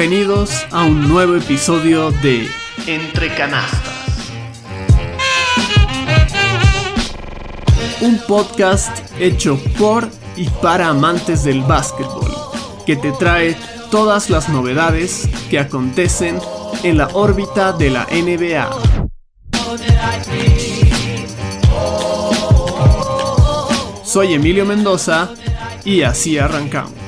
Bienvenidos a un nuevo episodio de Entre Canastas. Un podcast hecho por y para amantes del básquetbol, que te trae todas las novedades que acontecen en la órbita de la NBA. Soy Emilio Mendoza y así arrancamos.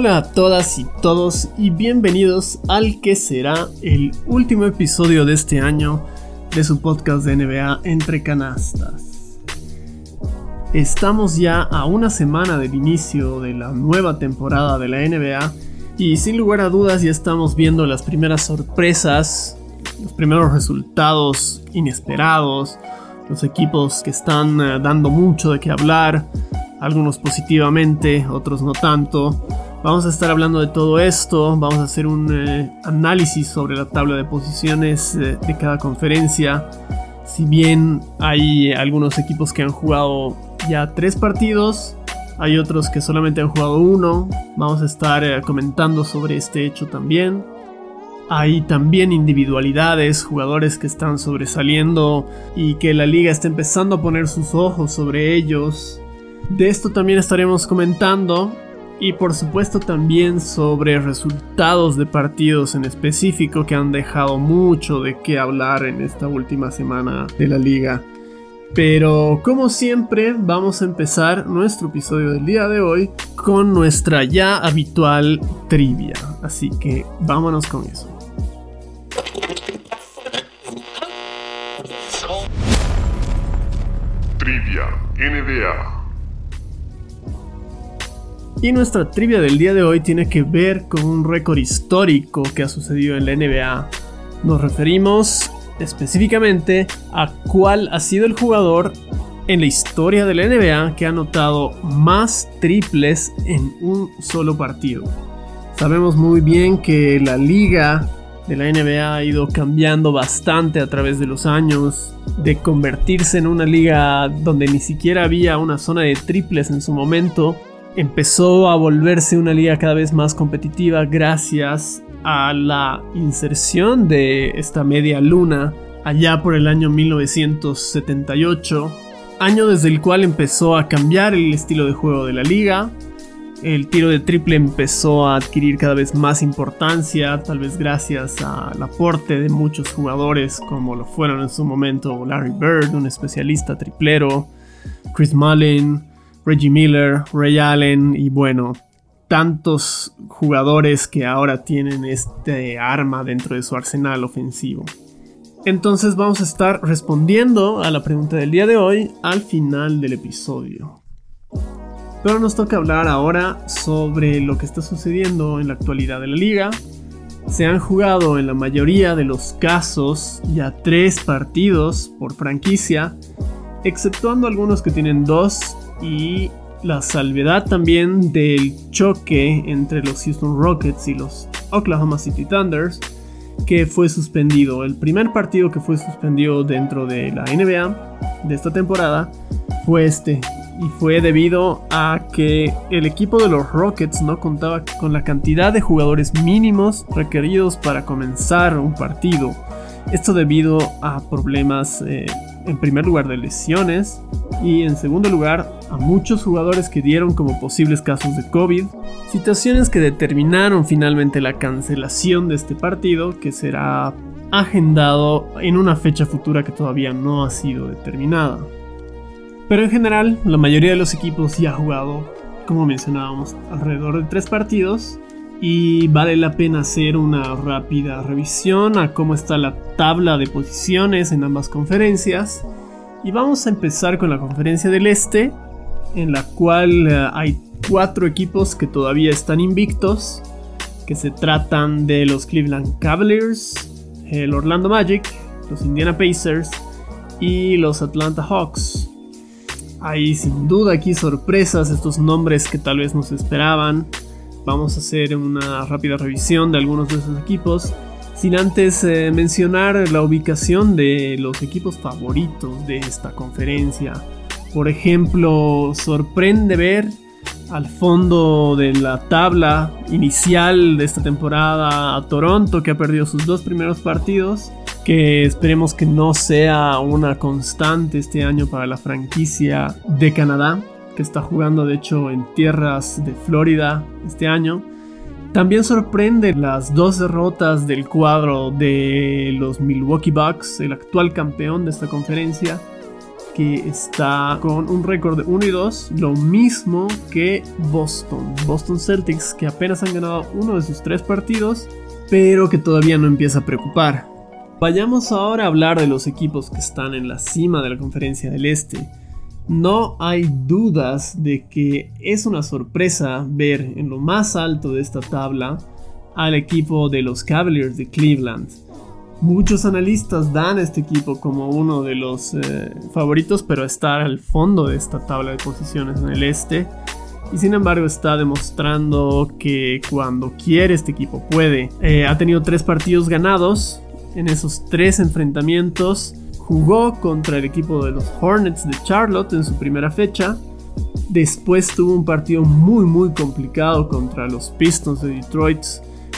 Hola a todas y todos y bienvenidos al que será el último episodio de este año de su podcast de NBA Entre Canastas. Estamos ya a una semana del inicio de la nueva temporada de la NBA y sin lugar a dudas ya estamos viendo las primeras sorpresas, los primeros resultados inesperados, los equipos que están eh, dando mucho de qué hablar, algunos positivamente, otros no tanto. Vamos a estar hablando de todo esto, vamos a hacer un eh, análisis sobre la tabla de posiciones eh, de cada conferencia. Si bien hay algunos equipos que han jugado ya tres partidos, hay otros que solamente han jugado uno. Vamos a estar eh, comentando sobre este hecho también. Hay también individualidades, jugadores que están sobresaliendo y que la liga está empezando a poner sus ojos sobre ellos. De esto también estaremos comentando y por supuesto también sobre resultados de partidos en específico que han dejado mucho de qué hablar en esta última semana de la liga. Pero como siempre vamos a empezar nuestro episodio del día de hoy con nuestra ya habitual trivia. Así que vámonos con eso. Trivia NBA y nuestra trivia del día de hoy tiene que ver con un récord histórico que ha sucedido en la NBA. Nos referimos específicamente a cuál ha sido el jugador en la historia de la NBA que ha anotado más triples en un solo partido. Sabemos muy bien que la liga de la NBA ha ido cambiando bastante a través de los años, de convertirse en una liga donde ni siquiera había una zona de triples en su momento empezó a volverse una liga cada vez más competitiva gracias a la inserción de esta media luna allá por el año 1978, año desde el cual empezó a cambiar el estilo de juego de la liga. El tiro de triple empezó a adquirir cada vez más importancia, tal vez gracias al aporte de muchos jugadores como lo fueron en su momento Larry Bird, un especialista triplero, Chris Mullin, Reggie Miller, Ray Allen y bueno, tantos jugadores que ahora tienen este arma dentro de su arsenal ofensivo. Entonces vamos a estar respondiendo a la pregunta del día de hoy al final del episodio. Pero nos toca hablar ahora sobre lo que está sucediendo en la actualidad de la liga. Se han jugado en la mayoría de los casos ya tres partidos por franquicia, exceptuando algunos que tienen dos y la salvedad también del choque entre los Houston Rockets y los Oklahoma City Thunders que fue suspendido. El primer partido que fue suspendido dentro de la NBA de esta temporada fue este. Y fue debido a que el equipo de los Rockets no contaba con la cantidad de jugadores mínimos requeridos para comenzar un partido. Esto debido a problemas eh, en primer lugar de lesiones y en segundo lugar a muchos jugadores que dieron como posibles casos de COVID, situaciones que determinaron finalmente la cancelación de este partido que será agendado en una fecha futura que todavía no ha sido determinada. Pero en general, la mayoría de los equipos ya ha jugado, como mencionábamos, alrededor de tres partidos y vale la pena hacer una rápida revisión a cómo está la tabla de posiciones en ambas conferencias. Y vamos a empezar con la conferencia del Este, en la cual eh, hay cuatro equipos que todavía están invictos, que se tratan de los Cleveland Cavaliers, el Orlando Magic, los Indiana Pacers y los Atlanta Hawks. Hay sin duda aquí sorpresas, estos nombres que tal vez nos esperaban. Vamos a hacer una rápida revisión de algunos de esos equipos. Sin antes eh, mencionar la ubicación de los equipos favoritos de esta conferencia. Por ejemplo, sorprende ver al fondo de la tabla inicial de esta temporada a Toronto que ha perdido sus dos primeros partidos que esperemos que no sea una constante este año para la franquicia de Canadá, que está jugando de hecho en tierras de Florida este año. También sorprende las dos derrotas del cuadro de los Milwaukee Bucks, el actual campeón de esta conferencia, que está con un récord de 1 y 2, lo mismo que Boston. Boston Celtics, que apenas han ganado uno de sus tres partidos, pero que todavía no empieza a preocupar. Vayamos ahora a hablar de los equipos que están en la cima de la conferencia del Este. No hay dudas de que es una sorpresa ver en lo más alto de esta tabla al equipo de los Cavaliers de Cleveland. Muchos analistas dan a este equipo como uno de los eh, favoritos, pero estar al fondo de esta tabla de posiciones en el este. Y sin embargo está demostrando que cuando quiere este equipo puede. Eh, ha tenido tres partidos ganados, en esos tres enfrentamientos. Jugó contra el equipo de los Hornets de Charlotte en su primera fecha. Después tuvo un partido muy muy complicado contra los Pistons de Detroit.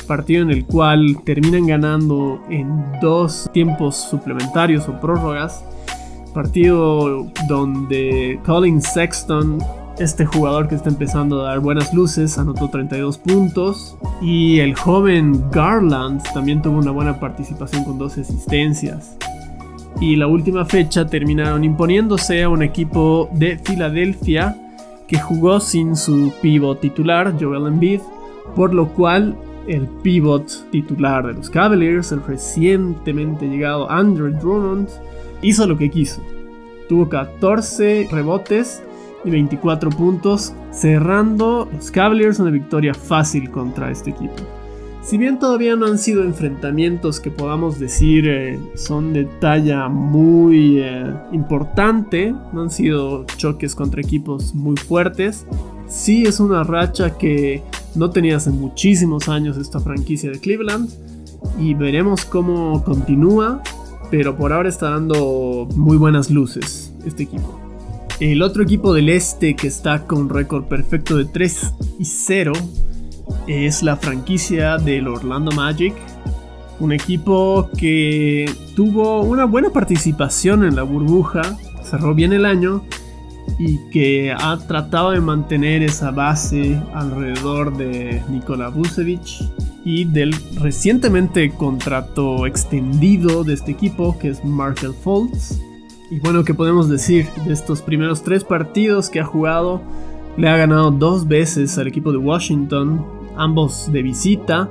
Partido en el cual terminan ganando en dos tiempos suplementarios o prórrogas. Partido donde Colin Sexton este jugador que está empezando a dar buenas luces anotó 32 puntos y el joven Garland también tuvo una buena participación con 12 asistencias. Y la última fecha terminaron imponiéndose a un equipo de Filadelfia que jugó sin su pivot titular, Joel Embiid, por lo cual el pivot titular de los Cavaliers, el recientemente llegado Andrew Drummond, hizo lo que quiso. Tuvo 14 rebotes y 24 puntos, cerrando los Cavaliers una victoria fácil contra este equipo. Si bien todavía no han sido enfrentamientos que podamos decir eh, son de talla muy eh, importante, no han sido choques contra equipos muy fuertes, sí es una racha que no tenía hace muchísimos años esta franquicia de Cleveland y veremos cómo continúa, pero por ahora está dando muy buenas luces este equipo. El otro equipo del este que está con récord perfecto de 3 y 0 es la franquicia del Orlando Magic. Un equipo que tuvo una buena participación en la burbuja, cerró bien el año y que ha tratado de mantener esa base alrededor de Nikola Vucevic y del recientemente contrato extendido de este equipo que es Marshall Fultz y bueno, ¿qué podemos decir de estos primeros tres partidos que ha jugado? Le ha ganado dos veces al equipo de Washington, ambos de visita.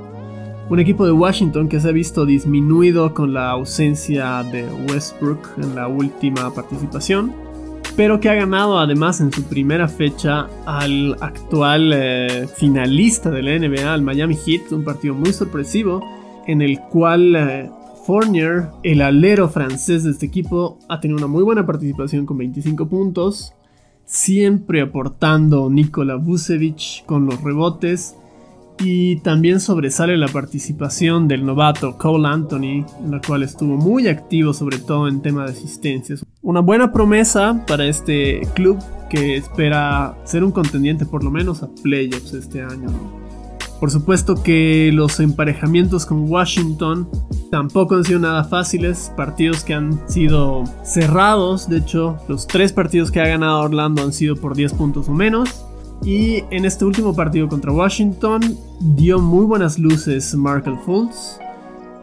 Un equipo de Washington que se ha visto disminuido con la ausencia de Westbrook en la última participación, pero que ha ganado además en su primera fecha al actual eh, finalista de la NBA, al Miami Heat, un partido muy sorpresivo en el cual eh, Fournier, el alero francés de este equipo, ha tenido una muy buena participación con 25 puntos, siempre aportando Nikola Vucevic con los rebotes. Y también sobresale la participación del novato Cole Anthony, en la cual estuvo muy activo, sobre todo en tema de asistencias. Una buena promesa para este club que espera ser un contendiente por lo menos a playoffs este año. Por supuesto que los emparejamientos con Washington tampoco han sido nada fáciles, partidos que han sido cerrados, de hecho los tres partidos que ha ganado Orlando han sido por 10 puntos o menos. Y en este último partido contra Washington dio muy buenas luces Markel Fultz,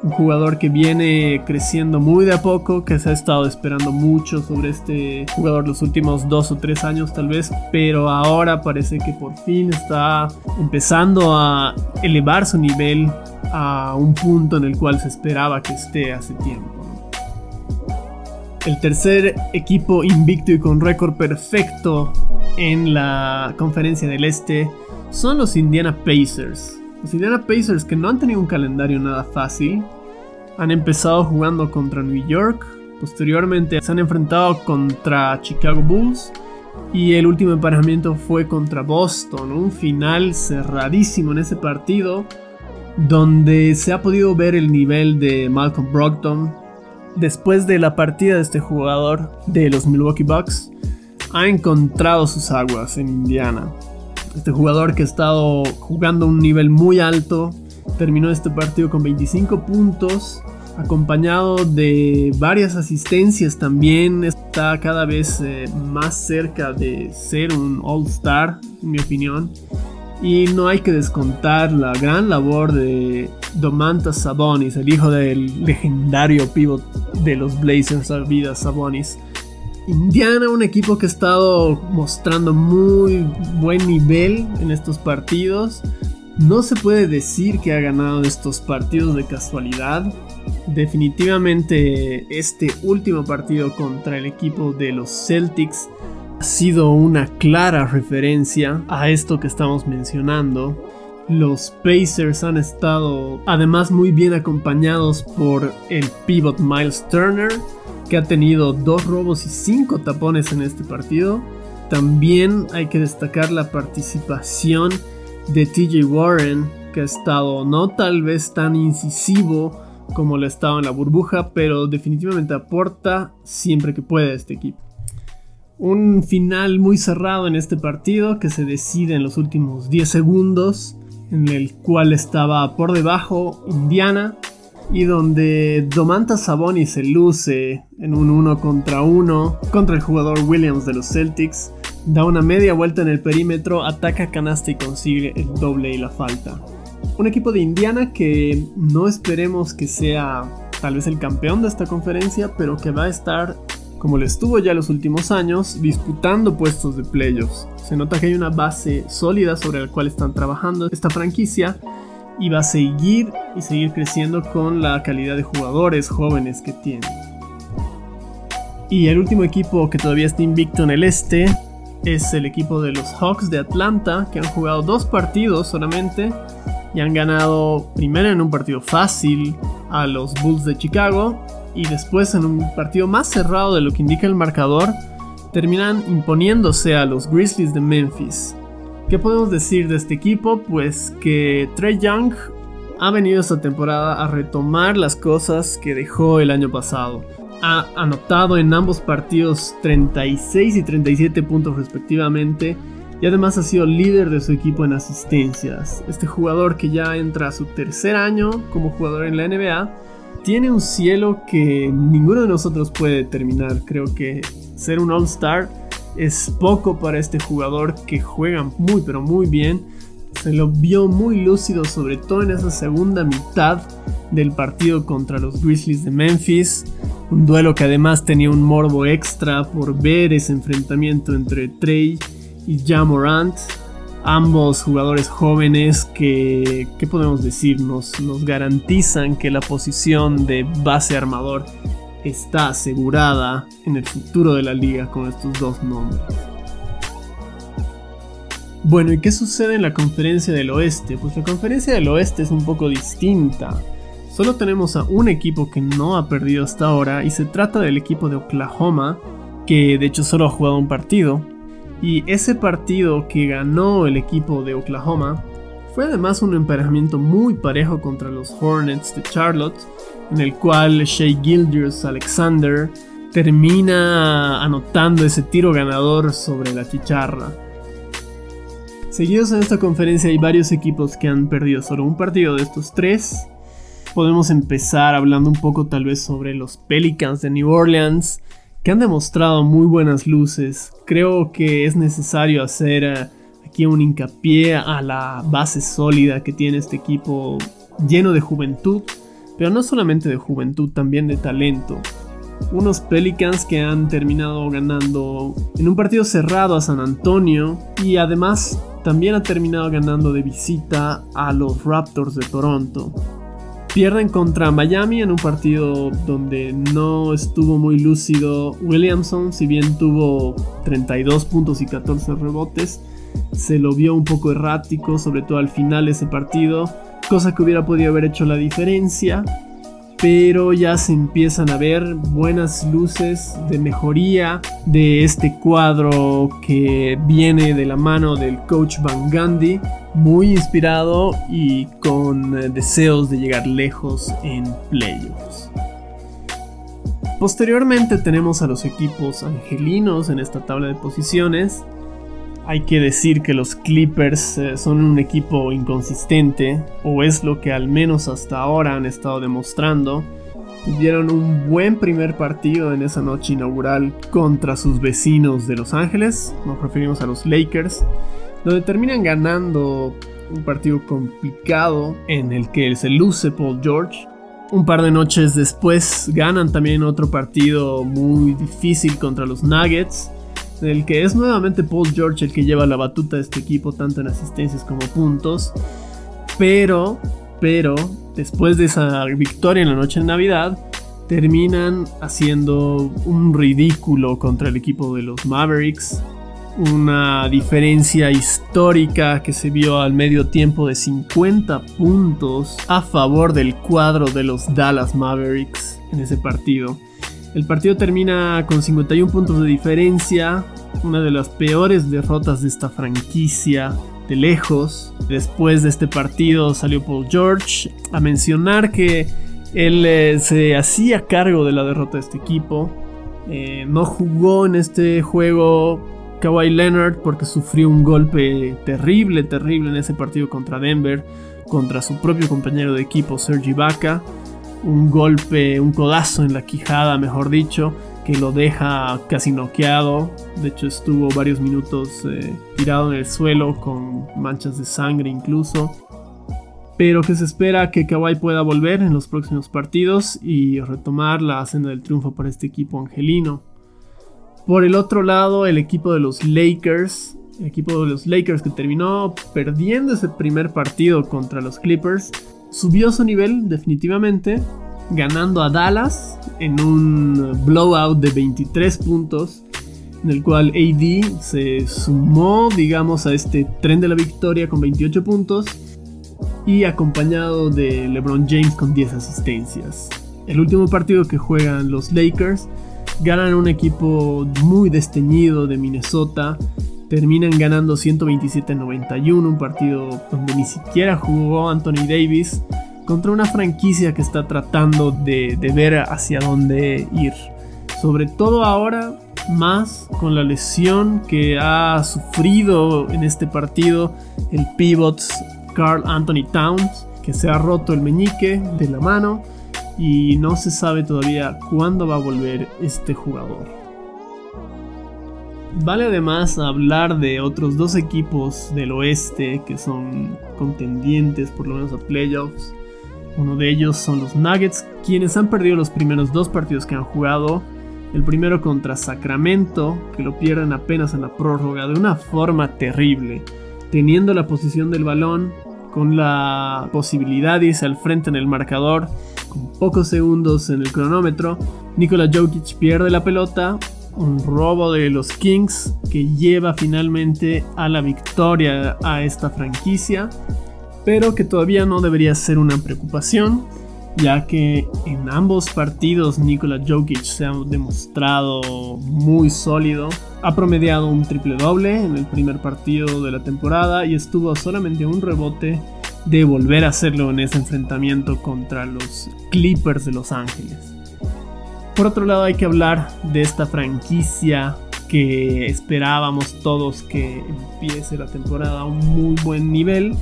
un jugador que viene creciendo muy de a poco, que se ha estado esperando mucho sobre este jugador los últimos dos o tres años tal vez, pero ahora parece que por fin está empezando a elevar su nivel a un punto en el cual se esperaba que esté hace tiempo. El tercer equipo invicto y con récord perfecto en la conferencia del Este son los Indiana Pacers los Indiana Pacers que no han tenido un calendario nada fácil Han empezado jugando contra New York, posteriormente se han enfrentado contra Chicago Bulls y el último emparejamiento fue contra Boston, un final cerradísimo en ese partido donde se ha podido ver el nivel de Malcolm Brogdon después de la partida de este jugador de los Milwaukee Bucks ha encontrado sus aguas en Indiana. Este jugador que ha estado jugando a un nivel muy alto terminó este partido con 25 puntos, acompañado de varias asistencias también. Está cada vez eh, más cerca de ser un All-Star, en mi opinión. Y no hay que descontar la gran labor de Domantas Sabonis, el hijo del legendario pivot de los Blazers, vida Sabonis. Indiana, un equipo que ha estado mostrando muy buen nivel en estos partidos. No se puede decir que ha ganado estos partidos de casualidad. Definitivamente este último partido contra el equipo de los Celtics ha sido una clara referencia a esto que estamos mencionando. Los Pacers han estado además muy bien acompañados por el pivot Miles Turner, que ha tenido dos robos y cinco tapones en este partido. También hay que destacar la participación de TJ Warren, que ha estado no tal vez tan incisivo como lo ha estado en la burbuja, pero definitivamente aporta siempre que puede a este equipo. Un final muy cerrado en este partido que se decide en los últimos 10 segundos, en el cual estaba por debajo Indiana y donde Domantas Sabonis se luce en un 1 contra 1 contra el jugador Williams de los Celtics, da una media vuelta en el perímetro, ataca canasta y consigue el doble y la falta. Un equipo de Indiana que no esperemos que sea tal vez el campeón de esta conferencia, pero que va a estar como lo estuvo ya los últimos años, disputando puestos de playoffs. Se nota que hay una base sólida sobre la cual están trabajando esta franquicia y va a seguir y seguir creciendo con la calidad de jugadores jóvenes que tiene. Y el último equipo que todavía está invicto en el este es el equipo de los Hawks de Atlanta, que han jugado dos partidos solamente y han ganado primero en un partido fácil a los Bulls de Chicago y después en un partido más cerrado de lo que indica el marcador, terminan imponiéndose a los Grizzlies de Memphis. ¿Qué podemos decir de este equipo? Pues que Trey Young ha venido esta temporada a retomar las cosas que dejó el año pasado. Ha anotado en ambos partidos 36 y 37 puntos respectivamente y además ha sido líder de su equipo en asistencias. Este jugador que ya entra a su tercer año como jugador en la NBA tiene un cielo que ninguno de nosotros puede determinar. Creo que ser un All-Star es poco para este jugador que juega muy pero muy bien. Se lo vio muy lúcido, sobre todo en esa segunda mitad del partido contra los Grizzlies de Memphis. Un duelo que además tenía un morbo extra por ver ese enfrentamiento entre Trey y Jamorant ambos jugadores jóvenes que, ¿qué podemos decir? Nos, garantizan que la posición de base armador está asegurada en el futuro de la liga con estos dos nombres. Bueno, ¿y qué sucede en la conferencia del oeste? Pues la conferencia del oeste es un poco distinta. Solo tenemos a un equipo que no ha perdido hasta ahora y se trata del equipo de Oklahoma, que de hecho solo ha jugado un partido, y ese partido que ganó el equipo de Oklahoma fue además un emparejamiento muy parejo contra los Hornets de Charlotte, en el cual Shea Gilders Alexander termina anotando ese tiro ganador sobre la chicharra. Seguidos en esta conferencia hay varios equipos que han perdido solo un partido de estos tres. Podemos empezar hablando un poco tal vez sobre los Pelicans de New Orleans, que han demostrado muy buenas luces. Creo que es necesario hacer eh, aquí un hincapié a la base sólida que tiene este equipo lleno de juventud, pero no solamente de juventud, también de talento. Unos Pelicans que han terminado ganando en un partido cerrado a San Antonio y además también ha terminado ganando de visita a los Raptors de Toronto. Pierden contra Miami en un partido donde no estuvo muy lúcido Williamson, si bien tuvo 32 puntos y 14 rebotes, se lo vio un poco errático, sobre todo al final de ese partido, cosa que hubiera podido haber hecho la diferencia. pero ya se empiezan a ver buenas luces de mejoría de este cuadro que viene de la mano del coach Van Gandhi, muy inspirado y con eh, deseos de llegar lejos en playoffs. Posteriormente tenemos a los equipos angelinos en esta tabla de posiciones. Hay que decir que los Clippers eh, son un equipo inconsistente, o es lo que al menos hasta ahora han estado demostrando. Tuvieron un buen primer partido en esa noche inaugural contra sus vecinos de Los Ángeles, nos referimos a los Lakers, donde terminan ganando un partido complicado en el que se luce Paul George. Un par de noches después ganan también otro partido muy difícil contra los Nuggets, en el que es nuevamente Paul George el que lleva la batuta de este equipo tanto en asistencias como puntos. Pero, pero, después de esa victoria en la noche de Navidad, terminan haciendo un ridículo contra el equipo de los Mavericks una diferencia histórica que se vio al medio tiempo de 50 puntos a favor del cuadro de los Dallas Mavericks en ese partido. El partido termina con 51 puntos de diferencia, una de las peores derrotas de esta franquicia de lejos. Después de este partido salió Paul George a mencionar que él eh, se hacía cargo de la derrota de este equipo. Eh, no jugó en este juego Kawhi Leonard porque sufrió un golpe terrible, terrible en ese partido contra Denver, contra su propio compañero de equipo Sergi Ibaka. Un golpe, un codazo en la quijada, mejor dicho, que lo deja casi noqueado. De hecho, estuvo varios minutos eh, tirado en el suelo con manchas de sangre incluso. Pero que se espera que Kawhi pueda volver en los próximos partidos y retomar la senda del triunfo para este equipo angelino. Por el otro lado, el equipo de los Lakers, el equipo de los Lakers que terminó perdiendo ese primer partido contra los Clippers, subió su nivel definitivamente, ganando a Dallas en un blowout de 23 puntos, en el cual AD se sumó, digamos, a este tren de la victoria con 28 puntos y acompañado de LeBron James con 10 asistencias. El último partido que juegan los Lakers ganan un equipo muy desteñido de Minnesota. Terminan ganando 127-91, un partido donde ni siquiera jugó Anthony Davis contra una franquicia que está tratando de, ver hacia dónde ir. Sobre todo ahora, más con la lesión que ha sufrido en este partido el pivot Carl Anthony Towns, que se ha roto el meñique de la mano y no se sabe todavía cuándo va a volver este jugador. Vale además hablar de otros dos equipos del oeste que son contendientes por lo menos a playoffs. Uno de ellos son los Nuggets, quienes han perdido los primeros dos partidos que han jugado. El primero contra Sacramento, que lo pierden apenas en la prórroga de una forma terrible, teniendo la posición del balón, con la posibilidad de irse al frente en el marcador con pocos segundos en el cronómetro, Nikola Jokic pierde la pelota, un robo de los Kings que lleva finalmente a la victoria a esta franquicia, pero que todavía no debería ser una preocupación, ya que en ambos partidos Nikola Jokic se ha demostrado muy sólido. Ha promediado un triple doble en el primer partido de la temporada y estuvo solamente un rebote de volver a hacerlo en ese enfrentamiento contra los Clippers de Los Ángeles. Por otro lado hay que hablar de esta franquicia que esperábamos todos que empiece la temporada a un muy buen nivel.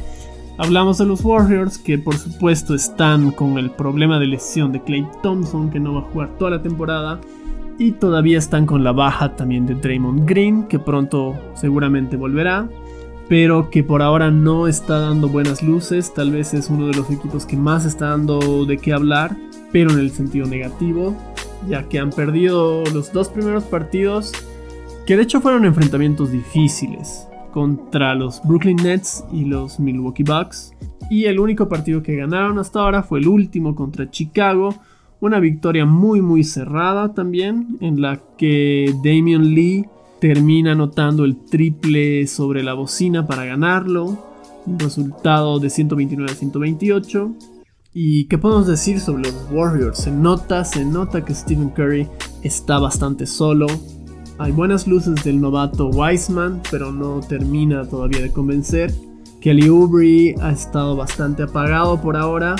Hablamos de los Warriors que por supuesto están con el problema de lesión de Clay Thompson que no va a jugar toda la temporada y todavía están con la baja también de Draymond Green que pronto seguramente volverá pero que por ahora no está dando buenas luces. Tal vez es uno de los equipos que más está dando de qué hablar, pero en el sentido negativo, ya que han perdido los dos primeros partidos, que de hecho fueron enfrentamientos difíciles contra los Brooklyn Nets y los Milwaukee Bucks. Y el único partido que ganaron hasta ahora fue el último contra Chicago. Una victoria muy muy cerrada también, en la que Damian Lee termina anotando el triple sobre la bocina para ganarlo, un resultado de 129 a 128. ¿Y qué podemos decir sobre los Warriors? Se nota, se nota que Stephen Curry está bastante solo. Hay buenas luces del novato Wiseman, pero no termina todavía de convencer. Kelly Oubre ha estado bastante apagado por ahora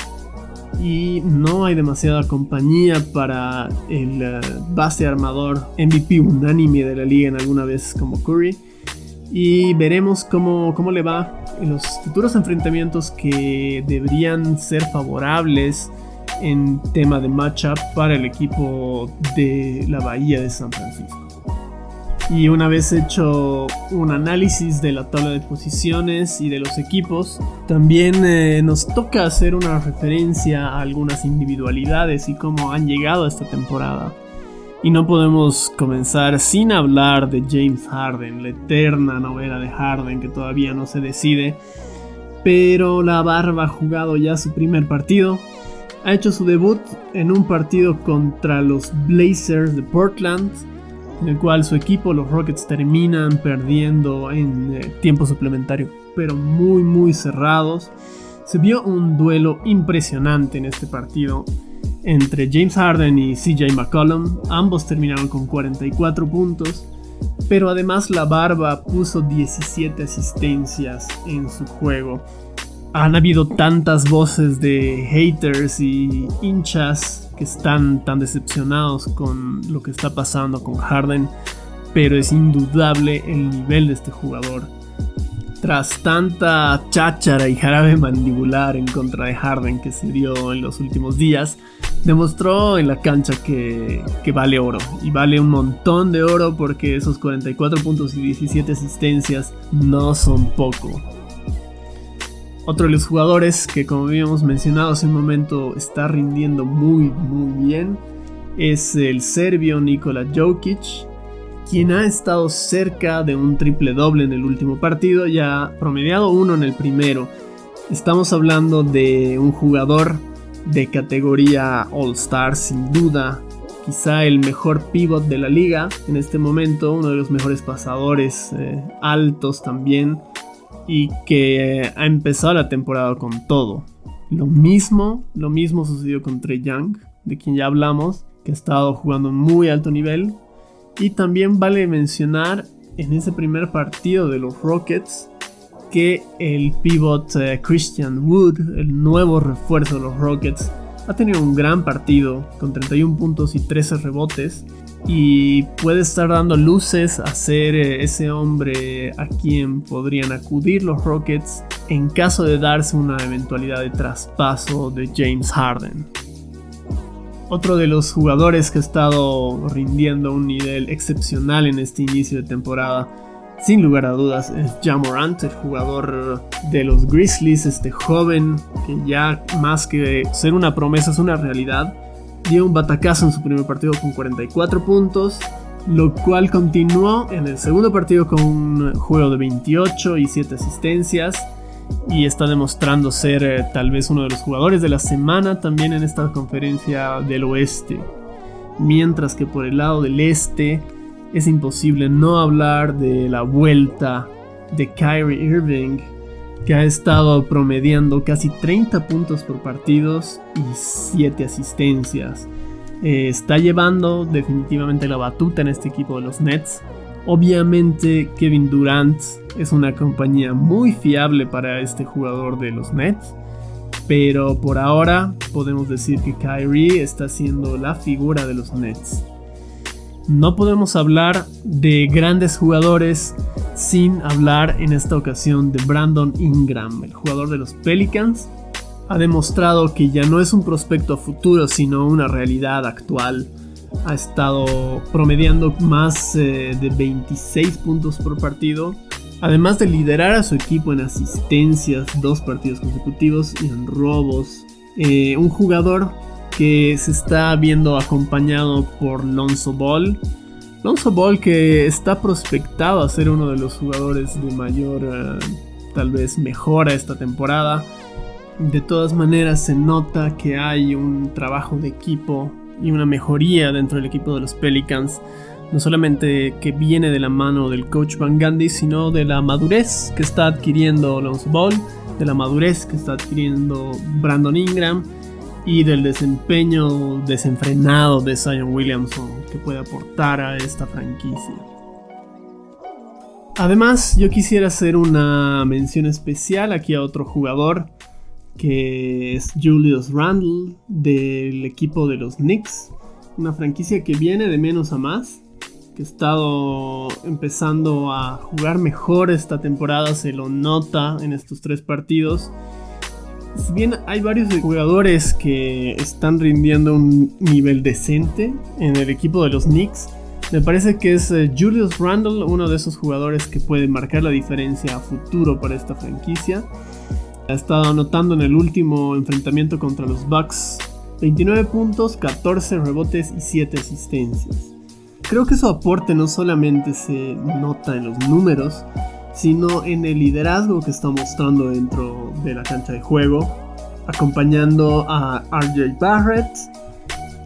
y no hay demasiada compañía para el eh, base armador MVP unánime de la liga en alguna vez como Curry. Y veremos cómo, cómo le va los futuros enfrentamientos que deberían ser favorables en tema de matchup para el equipo de la Bahía de San Francisco. Y una vez hecho un análisis de la tabla de posiciones y de los equipos, también eh, nos toca hacer una referencia a algunas individualidades y cómo han llegado a esta temporada. Y no podemos comenzar sin hablar de James Harden, la eterna novela de Harden que todavía no se decide. Pero la barba ha jugado ya su primer partido. Ha hecho su debut en un partido contra los Blazers de Portland, en el cual su equipo, los Rockets, terminan perdiendo en eh, tiempo suplementario, pero muy muy cerrados. Se vio un duelo impresionante en este partido entre James Harden y CJ McCollum. Ambos terminaron con 44 puntos, pero además la barba puso 17 asistencias en su juego. Han habido tantas voces de haters y hinchas que están tan decepcionados con lo que está pasando con Harden, pero es indudable el nivel de este jugador. Tras tanta cháchara y jarabe mandibular en contra de Harden que se dio en los últimos días, demostró en la cancha que, que, vale oro. Y vale un montón de oro porque esos 44 puntos y 17 asistencias no son poco. Otro de los jugadores que como habíamos mencionado hace un momento está rindiendo muy muy bien es el serbio Nikola Jokic, quien ha estado cerca de un triple doble en el último partido, ya promediado uno en el primero. Estamos hablando de un jugador de categoría All Star sin duda, quizá el mejor pivot de la liga en este momento, uno de los mejores pasadores eh, altos también y que ha empezado la temporada con todo. Lo mismo, lo mismo sucedió con Trey Young, de quien ya hablamos, que ha estado jugando muy alto nivel. Y también vale mencionar en ese primer partido de los Rockets que el pivot eh, Christian Wood, el nuevo refuerzo de los Rockets, ha tenido un gran partido con 31 puntos y 13 rebotes y puede estar dando luces a ser eh, ese hombre a quien podrían acudir los Rockets en caso de darse una eventualidad de traspaso de James Harden. Otro de los jugadores que ha estado rindiendo un nivel excepcional en este inicio de temporada, sin lugar a dudas, es Jamorant, el jugador de los Grizzlies, este joven que ya más que ser una promesa es una realidad. Dio un batacazo en su primer partido con 44 puntos, lo cual continuó en el segundo partido con un juego de 28 y 7 asistencias y está demostrando ser eh, tal vez uno de los jugadores de la semana también en esta conferencia del oeste. Mientras que por el lado del este es imposible no hablar de la vuelta de Kyrie Irving que ha estado promediando casi 30 puntos por partidos y 7 asistencias. Eh, está llevando definitivamente la batuta en este equipo de los Nets. Obviamente Kevin Durant es una compañía muy fiable para este jugador de los Nets. Pero por ahora podemos decir que Kyrie está siendo la figura de los Nets. No podemos hablar de grandes jugadores sin hablar en esta ocasión de Brandon Ingram, el jugador de los Pelicans. Ha demostrado que ya no es un prospecto a futuro, sino una realidad actual. Ha estado promediando más eh, de 26 puntos por partido, además de liderar a su equipo en asistencias dos partidos consecutivos y en robos. Eh, un jugador que se está viendo acompañado por Lonzo Ball. Lonzo Ball que está prospectado a ser uno de los jugadores de mayor, eh, tal vez mejora esta temporada. De todas maneras se nota que hay un trabajo de equipo y una mejoría dentro del equipo de los Pelicans. No solamente que viene de la mano del coach Van Gundy, sino de la madurez que está adquiriendo Lonzo Ball, de la madurez que está adquiriendo Brandon Ingram y del desempeño desenfrenado de Zion Williamson que puede aportar a esta franquicia. Además, yo quisiera hacer una mención especial aquí a otro jugador que es Julius Randle del equipo de los Knicks, una franquicia que viene de menos a más, que ha estado empezando a jugar mejor esta temporada, se lo nota en estos tres partidos. Si bien hay varios jugadores que están rindiendo un nivel decente en el equipo de los Knicks, me parece que es eh, Julius Randle uno de esos jugadores que puede marcar la diferencia a futuro para esta franquicia. Ha estado anotando en el último enfrentamiento contra los Bucks 29 puntos, 14 rebotes y 7 asistencias. Creo que su aporte no solamente se nota en los números, sino en el liderazgo que está mostrando dentro de la cancha de juego, acompañando a RJ Barrett,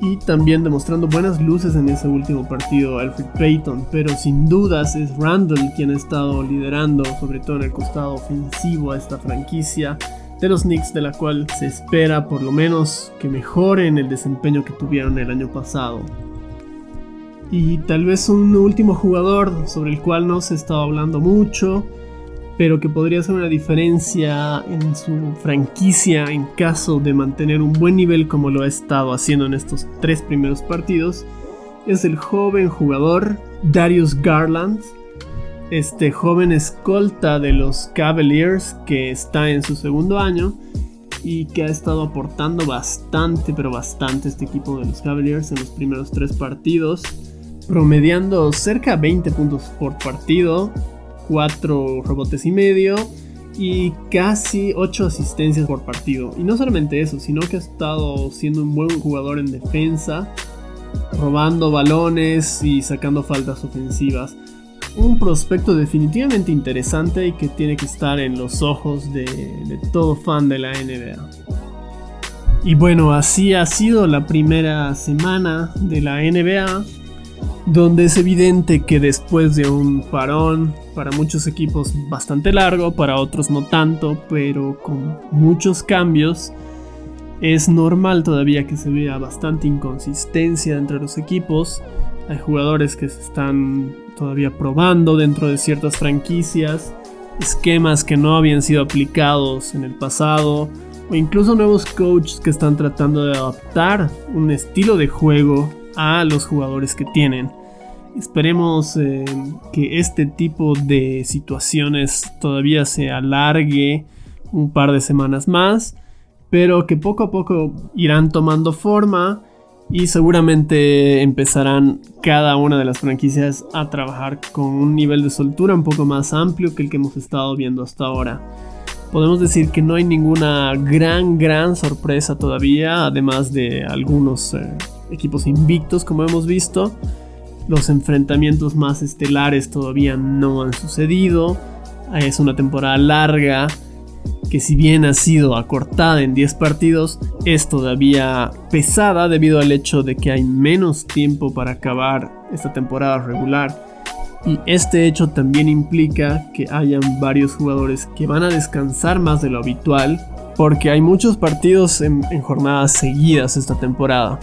y también demostrando buenas luces en ese último partido Alfred Payton, pero sin dudas es Randall quien ha estado liderando, sobre todo en el costado ofensivo a esta franquicia de los Knicks, de la cual se espera por lo menos que mejoren el desempeño que tuvieron el año pasado. Y tal vez un último jugador sobre el cual no se estado hablando mucho, pero que podría hacer una diferencia en su franquicia en caso de mantener un buen nivel como lo ha estado haciendo en estos tres primeros partidos, es el joven jugador Darius Garland, este joven escolta de los Cavaliers que está en su segundo año y que ha estado aportando bastante, pero bastante este equipo de los Cavaliers en los primeros tres partidos, promediando cerca de 20 puntos por partido, 4 rebotes y medio y casi 8 asistencias por partido. Y no solamente eso, sino que ha estado siendo un buen jugador en defensa, robando balones y sacando faltas ofensivas. Un prospecto definitivamente interesante y que tiene que estar en los ojos de, de todo fan de la NBA. Y bueno, así ha sido la primera semana de la NBA donde es evidente que después de un parón, para muchos equipos bastante largo, para otros no tanto, pero con muchos cambios, es normal todavía que se vea bastante inconsistencia entre los equipos. Hay jugadores que se están todavía probando dentro de ciertas franquicias, esquemas que no habían sido aplicados en el pasado, o incluso nuevos coaches que están tratando de adaptar un estilo de juego a los jugadores que tienen. Esperemos eh, que este tipo de situaciones todavía se alargue un par de semanas más, pero que poco a poco irán tomando forma y seguramente empezarán cada una de las franquicias a trabajar con un nivel de soltura un poco más amplio que el que hemos estado viendo hasta ahora. Podemos decir que no hay ninguna gran, gran sorpresa todavía, además de algunos eh, equipos invictos como hemos visto. Los enfrentamientos más estelares todavía no han sucedido. Es una temporada larga que si bien ha sido acortada en 10 partidos, es todavía pesada debido al hecho de que hay menos tiempo para acabar esta temporada regular. Y este hecho también implica que hayan varios jugadores que van a descansar más de lo habitual, porque hay muchos partidos en, en jornadas seguidas esta temporada.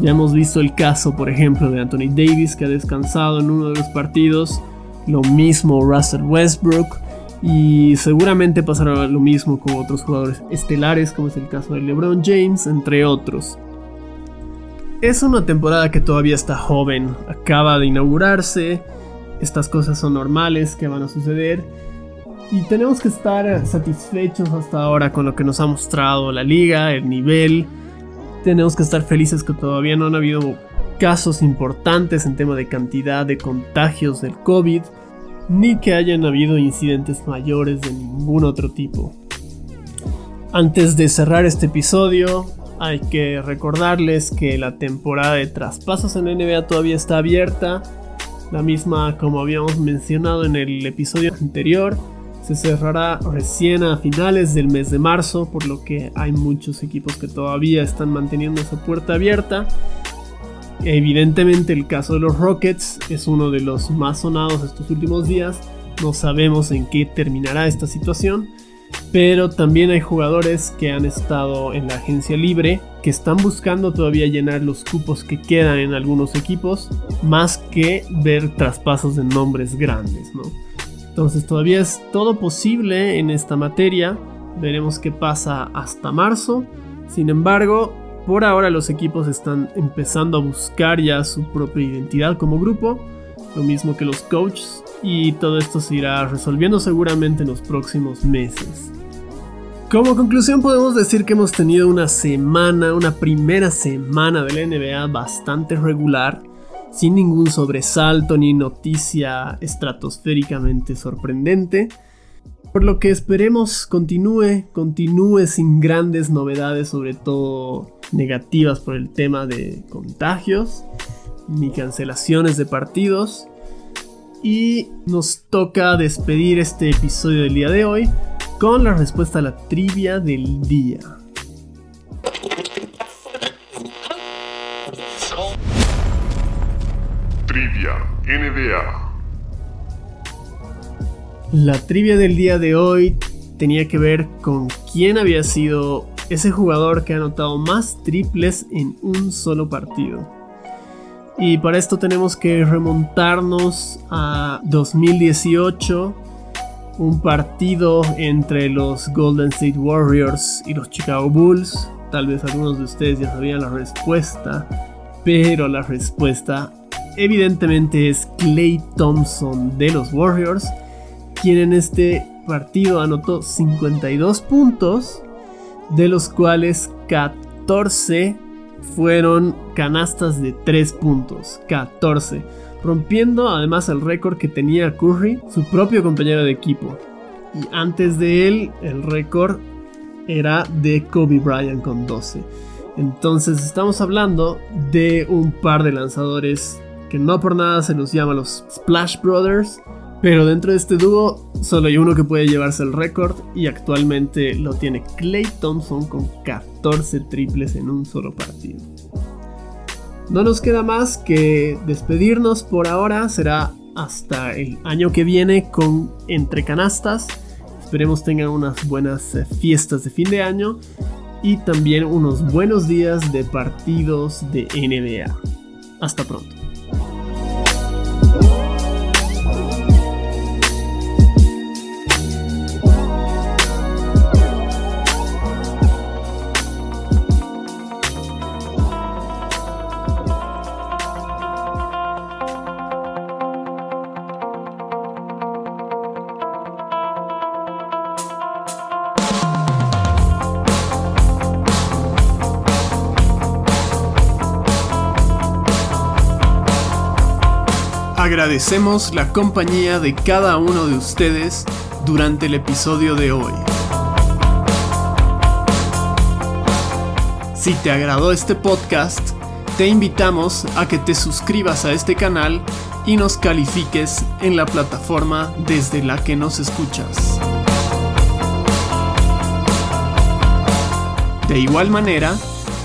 Ya hemos visto el caso, por ejemplo, de Anthony Davis, que ha descansado en uno de los partidos. Lo mismo Russell Westbrook. Y seguramente pasará lo mismo con otros jugadores estelares, como es el caso de LeBron James, entre otros. Es una temporada que todavía está joven, acaba de inaugurarse, estas cosas son normales que van a suceder y tenemos que estar satisfechos hasta ahora con lo que nos ha mostrado la liga, el nivel, tenemos que estar felices que todavía no han habido casos importantes en tema de cantidad de contagios del COVID, ni que hayan habido incidentes mayores de ningún otro tipo. Antes de cerrar este episodio, hay que recordarles que la temporada de traspasos en NBA todavía está abierta, la misma como habíamos mencionado en el episodio anterior se cerrará recién a finales del mes de marzo, por lo que hay muchos equipos que todavía están manteniendo esa puerta abierta. Evidentemente el caso de los Rockets es uno de los más sonados estos últimos días. No sabemos en qué terminará esta situación. pero también hay jugadores que han estado en la agencia libre que están buscando todavía llenar los cupos que quedan en algunos equipos, más que ver traspasos de nombres grandes, ¿no? Entonces todavía es todo posible en esta materia, veremos qué pasa hasta marzo. Sin embargo, por ahora los equipos están empezando a buscar ya su propia identidad como grupo, lo mismo que los coaches, y todo esto se irá resolviendo seguramente en los próximos meses. Como conclusión podemos decir que hemos tenido una semana, una primera semana de la NBA bastante regular, sin ningún sobresalto ni noticia estratosféricamente sorprendente, por lo que esperemos continúe, continúe sin grandes novedades, sobre todo negativas por el tema de contagios, ni cancelaciones de partidos. Y nos toca despedir este episodio del día de hoy con la respuesta a la trivia del día. Trivia NBA. La trivia del día de hoy tenía que ver con quién había sido ese jugador que ha anotado más triples en un solo partido. Y para esto tenemos que remontarnos a 2018 un partido entre los Golden State Warriors y los Chicago Bulls. Tal vez algunos de ustedes ya sabían la respuesta, pero la respuesta evidentemente es Clay Thompson de los Warriors, quien en este partido anotó 52 puntos, de los cuales 14 fueron canastas de 3 puntos. 14 rompiendo además el récord que tenía Curry, su propio compañero de equipo. Y antes de él, el récord era de Kobe Bryant con 12. Entonces estamos hablando de un par de lanzadores que no por nada se los llama los Splash Brothers. Pero dentro de este dúo solo hay uno que puede llevarse el récord y actualmente lo tiene Clay Thompson con 14 triples en un solo partido. No nos queda más que despedirnos por ahora. Será hasta el año que viene con Entre Canastas. Esperemos tengan unas buenas eh, fiestas de fin de año y también unos buenos días de partidos de NBA. Hasta pronto. Agradecemos la compañía de cada uno de ustedes durante el episodio de hoy. Si te agradó este podcast, te invitamos a que te suscribas a este canal y nos califiques en la plataforma desde la que nos escuchas. De igual manera,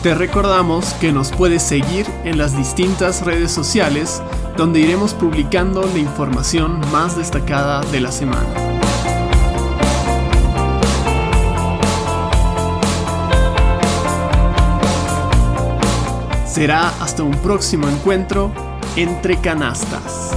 te recordamos que nos puedes seguir en las distintas redes sociales donde iremos publicando la información más destacada de la semana. Será hasta un próximo encuentro entre canastas.